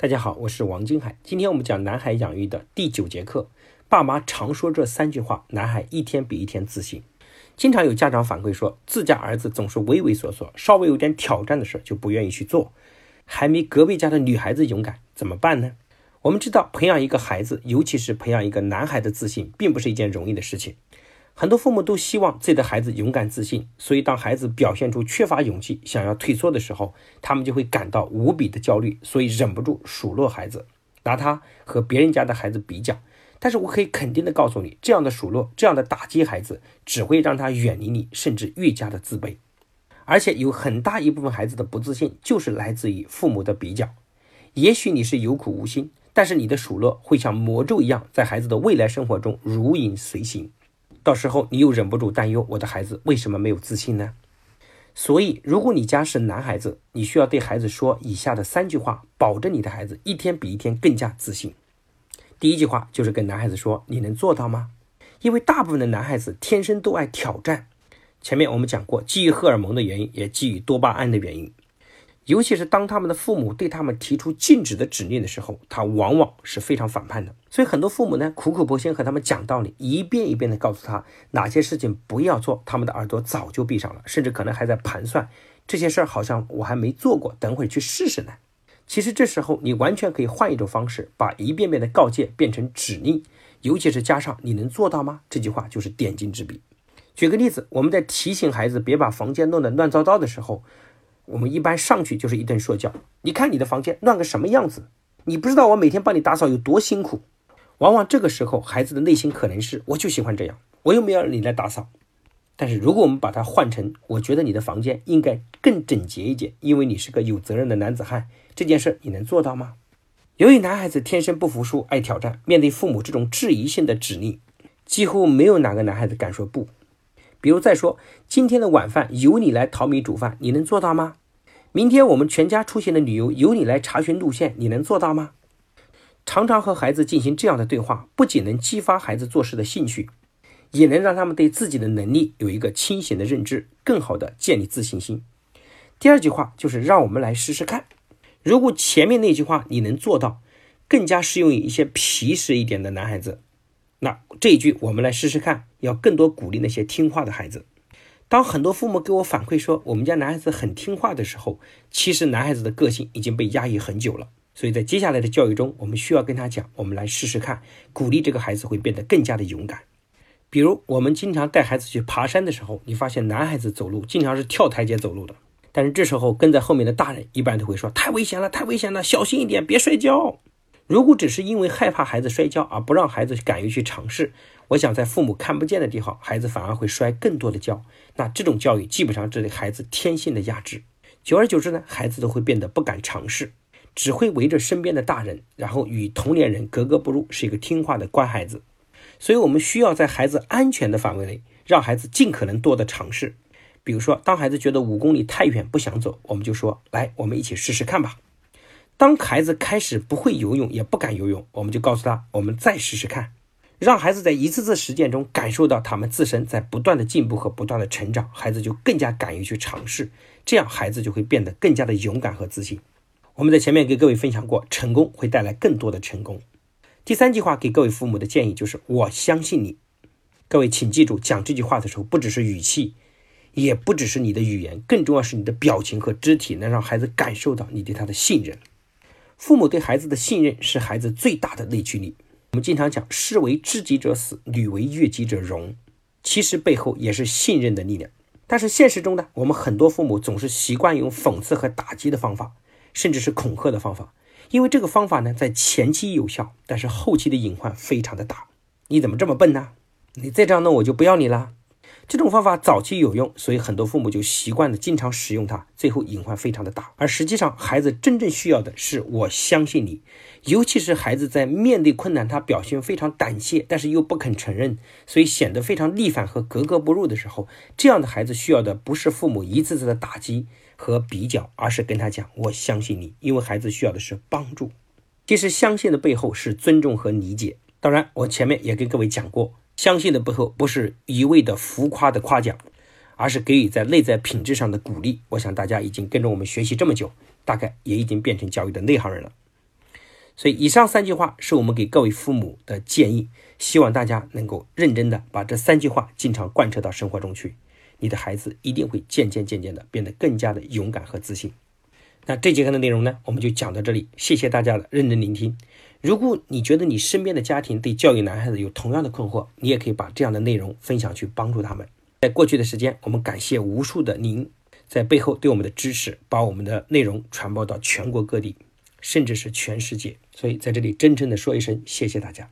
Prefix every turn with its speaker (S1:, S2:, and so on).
S1: 大家好，我是王金海。今天我们讲男孩养育的第九节课。爸妈常说这三句话，男孩一天比一天自信。经常有家长反馈说，自家儿子总是畏畏缩缩，稍微有点挑战的事就不愿意去做，还没隔壁家的女孩子勇敢，怎么办呢？我们知道，培养一个孩子，尤其是培养一个男孩的自信，并不是一件容易的事情。很多父母都希望自己的孩子勇敢自信，所以当孩子表现出缺乏勇气、想要退缩的时候，他们就会感到无比的焦虑，所以忍不住数落孩子，拿他和别人家的孩子比较。但是我可以肯定的告诉你，这样的数落、这样的打击孩子，只会让他远离你，甚至愈加的自卑。而且有很大一部分孩子的不自信，就是来自于父母的比较。也许你是有苦无心，但是你的数落会像魔咒一样，在孩子的未来生活中如影随形。到时候你又忍不住担忧，我的孩子为什么没有自信呢？所以，如果你家是男孩子，你需要对孩子说以下的三句话，保证你的孩子一天比一天更加自信。第一句话就是跟男孩子说：“你能做到吗？”因为大部分的男孩子天生都爱挑战。前面我们讲过，基于荷尔蒙的原因，也基于多巴胺的原因。尤其是当他们的父母对他们提出禁止的指令的时候，他往往是非常反叛的。所以很多父母呢，苦口婆心和他们讲道理，一遍一遍的告诉他哪些事情不要做，他们的耳朵早就闭上了，甚至可能还在盘算这些事儿好像我还没做过，等会儿去试试呢。其实这时候你完全可以换一种方式，把一遍遍的告诫变成指令，尤其是加上“你能做到吗”这句话，就是点睛之笔。举个例子，我们在提醒孩子别把房间弄得乱糟糟的时候。我们一般上去就是一顿说教。你看你的房间乱个什么样子？你不知道我每天帮你打扫有多辛苦。往往这个时候，孩子的内心可能是：我就喜欢这样，我又没有让你来打扫。但是如果我们把它换成：我觉得你的房间应该更整洁一点，因为你是个有责任的男子汉，这件事你能做到吗？由于男孩子天生不服输、爱挑战，面对父母这种质疑性的指令，几乎没有哪个男孩子敢说不。比如再说，今天的晚饭由你来淘米煮饭，你能做到吗？明天我们全家出行的旅游由你来查询路线，你能做到吗？常常和孩子进行这样的对话，不仅能激发孩子做事的兴趣，也能让他们对自己的能力有一个清醒的认知，更好的建立自信心。第二句话就是让我们来试试看。如果前面那句话你能做到，更加适用于一些皮实一点的男孩子。那这一句我们来试试看，要更多鼓励那些听话的孩子。当很多父母给我反馈说我们家男孩子很听话的时候，其实男孩子的个性已经被压抑很久了。所以在接下来的教育中，我们需要跟他讲，我们来试试看，鼓励这个孩子会变得更加的勇敢。比如我们经常带孩子去爬山的时候，你发现男孩子走路经常是跳台阶走路的，但是这时候跟在后面的大人一般都会说太危险了，太危险了，小心一点，别摔跤。如果只是因为害怕孩子摔跤而不让孩子敢于去尝试，我想在父母看不见的地方，孩子反而会摔更多的跤。那这种教育基本上是对孩子天性的压制，久而久之呢，孩子都会变得不敢尝试，只会围着身边的大人，然后与同龄人格格不入，是一个听话的乖孩子。所以，我们需要在孩子安全的范围内，让孩子尽可能多的尝试。比如说，当孩子觉得五公里太远不想走，我们就说：“来，我们一起试试看吧。”当孩子开始不会游泳，也不敢游泳，我们就告诉他，我们再试试看，让孩子在一次次实践中感受到他们自身在不断的进步和不断的成长，孩子就更加敢于去尝试，这样孩子就会变得更加的勇敢和自信。我们在前面给各位分享过，成功会带来更多的成功。第三句话给各位父母的建议就是我相信你。各位请记住，讲这句话的时候，不只是语气，也不只是你的语言，更重要是你的表情和肢体，能让孩子感受到你对他的信任。父母对孩子的信任是孩子最大的内驱力。我们经常讲“士为知己者死，女为悦己者容”，其实背后也是信任的力量。但是现实中呢，我们很多父母总是习惯用讽刺和打击的方法，甚至是恐吓的方法，因为这个方法呢在前期有效，但是后期的隐患非常的大。你怎么这么笨呢？你再这样弄，我就不要你了。这种方法早期有用，所以很多父母就习惯了经常使用它，最后隐患非常的大。而实际上，孩子真正需要的是我相信你。尤其是孩子在面对困难，他表现非常胆怯，但是又不肯承认，所以显得非常逆反和格格不入的时候，这样的孩子需要的不是父母一次次的打击和比较，而是跟他讲我相信你。因为孩子需要的是帮助。其实相信的背后是尊重和理解。当然，我前面也跟各位讲过。相信的背后不是一味的浮夸的夸奖，而是给予在内在品质上的鼓励。我想大家已经跟着我们学习这么久，大概也已经变成教育的内行人了。所以，以上三句话是我们给各位父母的建议，希望大家能够认真的把这三句话经常贯彻到生活中去，你的孩子一定会渐渐渐渐的变得更加的勇敢和自信。那这节课的内容呢，我们就讲到这里，谢谢大家的认真聆听。如果你觉得你身边的家庭对教育男孩子有同样的困惑，你也可以把这样的内容分享去帮助他们。在过去的时间，我们感谢无数的您在背后对我们的支持，把我们的内容传播到全国各地。甚至是全世界，所以在这里真诚的说一声谢谢大家。